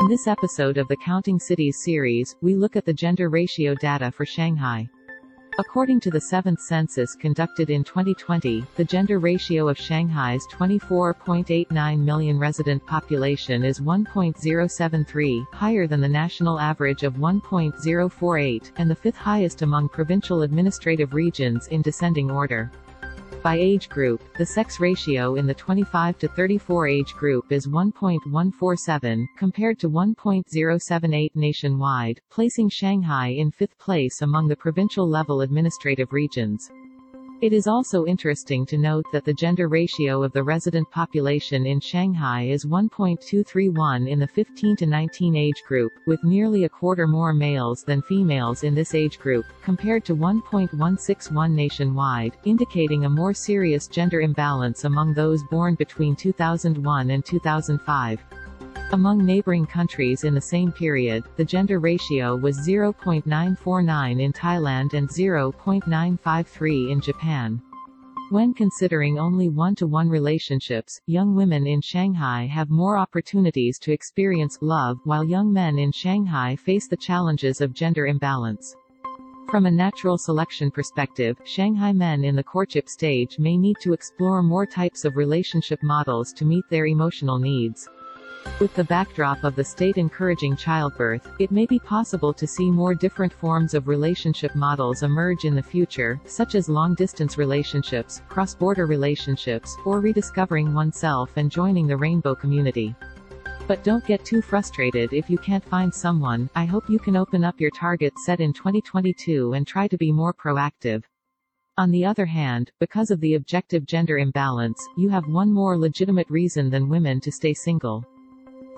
In this episode of the Counting Cities series, we look at the gender ratio data for Shanghai. According to the 7th census conducted in 2020, the gender ratio of Shanghai's 24.89 million resident population is 1.073, higher than the national average of 1.048, and the fifth highest among provincial administrative regions in descending order. By age group, the sex ratio in the 25 to 34 age group is 1.147, compared to 1.078 nationwide, placing Shanghai in fifth place among the provincial-level administrative regions. It is also interesting to note that the gender ratio of the resident population in Shanghai is 1.231 in the 15 to 19 age group, with nearly a quarter more males than females in this age group, compared to 1.161 nationwide, indicating a more serious gender imbalance among those born between 2001 and 2005. Among neighboring countries in the same period, the gender ratio was 0.949 in Thailand and 0.953 in Japan. When considering only one-to-one relationships, young women in Shanghai have more opportunities to experience love, while young men in Shanghai face the challenges of gender imbalance. From a natural selection perspective, Shanghai men in the courtship stage may need to explore more types of relationship models to meet their emotional needs. With the backdrop of the state encouraging childbirth, it may be possible to see more different forms of relationship models emerge in the future, such as long-distance relationships, cross-border relationships, or rediscovering oneself and joining the rainbow community. But don't get too frustrated if you can't find someone, I hope you can open up your target set in 2022 and try to be more proactive. On the other hand, because of the objective gender imbalance, you have one more legitimate reason than women to stay single.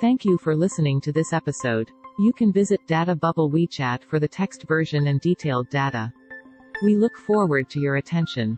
Thank you for listening to this episode. You can visit Data Bubble WeChat for the text version and detailed data. We look forward to your attention.